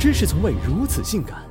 知识从未如此性感。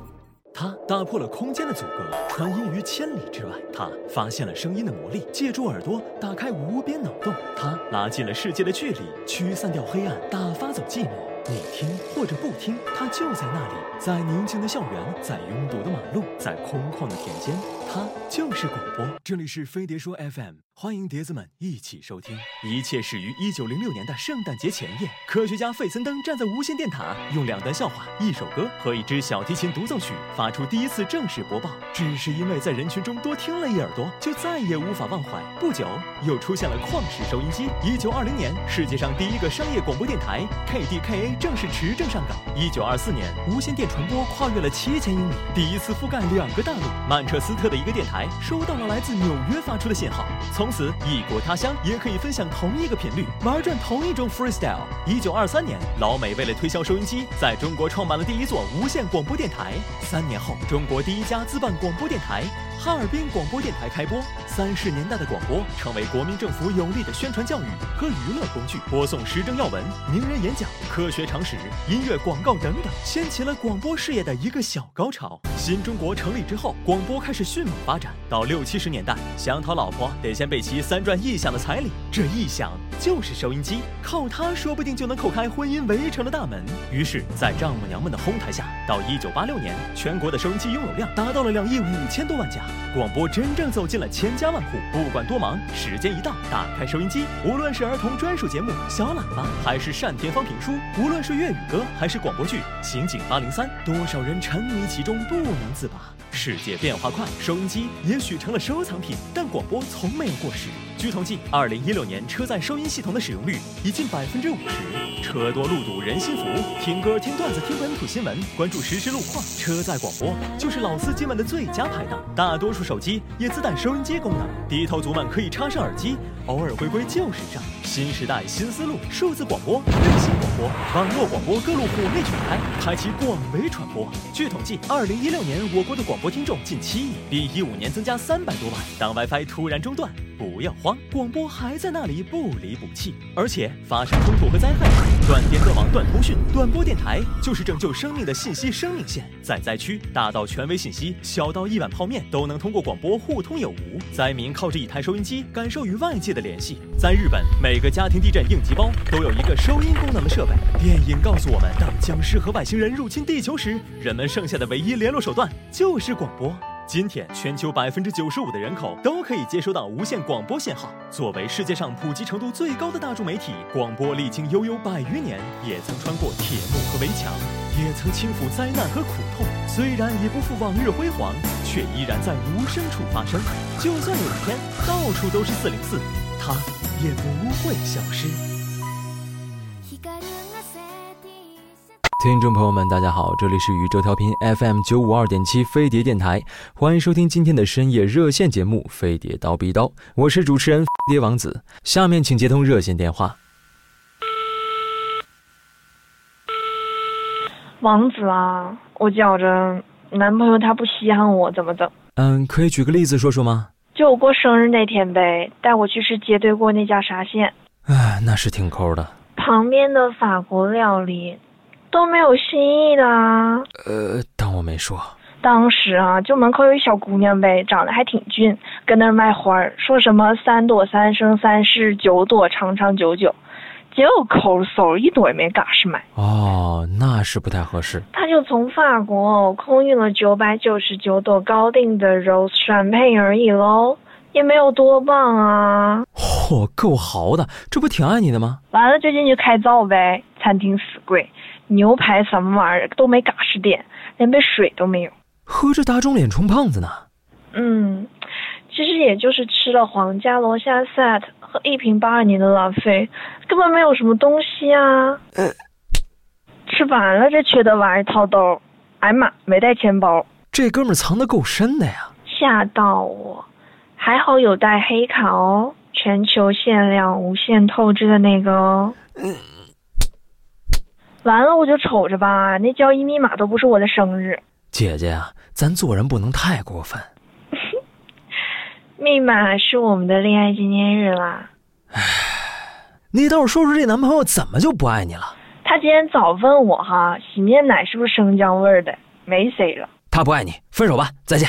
他打破了空间的阻隔，传音于千里之外。他发现了声音的魔力，借助耳朵打开无边脑洞。他拉近了世界的距离，驱散掉黑暗，打发走寂寞。你听或者不听，他就在那里，在宁静的校园，在拥堵的马路，在空旷的田间，他就是广播。这里是飞碟说 FM。欢迎碟子们一起收听。一切始于一九零六年的圣诞节前夜，科学家费森登站在无线电塔，用两段笑话、一首歌和一支小提琴独奏曲发出第一次正式播报。只是因为在人群中多听了一耳朵，就再也无法忘怀。不久，又出现了旷世收音机。一九二零年，世界上第一个商业广播电台 KDKA 正式持证上岗。一九二四年，无线电传播跨越了七千英里，第一次覆盖两个大陆。曼彻斯特的一个电台收到了来自纽约发出的信号，从从此，异国他乡也可以分享同一个频率，玩转同一种 freestyle。一九二三年，老美为了推销收音机，在中国创办了第一座无线广播电台。三年后，中国第一家自办广播电台。哈尔滨广播电台开播，三十年代的广播成为国民政府有力的宣传教育和娱乐工具，播送时政要闻、名人演讲、科学常识、音乐广告等等，掀起了广播事业的一个小高潮。新中国成立之后，广播开始迅猛发展。到六七十年代，想讨老婆得先备齐三转一响的彩礼，这一响就是收音机，靠它说不定就能叩开婚姻围城的大门。于是，在丈母娘们的哄抬下，到一九八六年，全国的收音机拥有量达到了两亿五千多万架。广播真正走进了千家万户，不管多忙，时间一到，打开收音机，无论是儿童专属节目《小喇叭》，还是单田芳评书，无论是粤语歌，还是广播剧《刑警八零三》，多少人沉迷其中不不能自拔。世界变化快，收音机也许成了收藏品，但广播从没有过时。据统计，二零一六年车载收音系统的使用率已近百分之五十。车多路堵人心浮，听歌、听段子、听本土新闻，关注实时路况。车载广播就是老司机们的最佳拍档。大多数手机也自带收音机功能，低头族们可以插上耳机，偶尔回归旧时尚。新时代新思路，数字广播、卫星广播、网络广播各路火力全开，开启广为传播。据统计，二零一六年我国的广播听众近七亿，比一五年增加三百多万。当 WiFi 突然中断。不要慌，广播还在那里不离不弃。而且发生冲突和灾害，断电断网断通讯，短波电台就是拯救生命的信息生命线。在灾区，大到权威信息，小到一碗泡面，都能通过广播互通有无。灾民靠着一台收音机，感受与外界的联系。在日本，每个家庭地震应急包都有一个收音功能的设备。电影告诉我们，当僵尸和外星人入侵地球时，人们剩下的唯一联络手段就是广播。今天，全球百分之九十五的人口都可以接收到无线广播信号。作为世界上普及程度最高的大众媒体，广播历经悠悠百余年，也曾穿过铁幕和围墙，也曾轻抚灾难和苦痛。虽然已不复往日辉煌，却依然在无声处发声。就算有一天到处都是四零四，它也不会消失。听众朋友们，大家好，这里是宇宙调频 FM 九五二点七飞碟电台，欢迎收听今天的深夜热线节目《飞碟刀逼刀》，我是主持人碟王子。下面请接通热线电话。王子啊，我觉着男朋友他不稀罕我，怎么的？嗯，可以举个例子说说吗？就我过生日那天呗，带我去吃街对过那家沙县。哎，那是挺抠的。旁边的法国料理。都没有新意的啊！呃，当我没说。当时啊，就门口有一小姑娘呗，长得还挺俊，跟那儿卖花儿，说什么三朵三生三世，九朵长长久久。结果抠搜一朵也没嘎是买。哦，那是不太合适。他就从法国空运了九百九十九朵高定的 rose champagne 而已喽，也没有多棒啊。嚯，够豪的，这不挺爱你的吗？完了就进去开灶呗，餐厅死贵。牛排什么玩意儿都没嘎实点，连杯水都没有。喝着打肿脸充胖子呢。嗯，其实也就是吃了皇家龙虾 set 和一瓶八二年的拉菲，根本没有什么东西啊。呃，吃完了这缺德玩意儿掏兜，哎妈，没带钱包。这哥们藏的够深的呀。吓到我，还好有带黑卡哦，全球限量无限透支的那个哦。嗯。完了，我就瞅着吧，那交易密码都不是我的生日。姐姐啊，咱做人不能太过分。密码是我们的恋爱纪念日啦。唉，你倒是说说这男朋友怎么就不爱你了？他今天早问我哈，洗面奶是不是生姜味儿的？没谁了。他不爱你，分手吧，再见。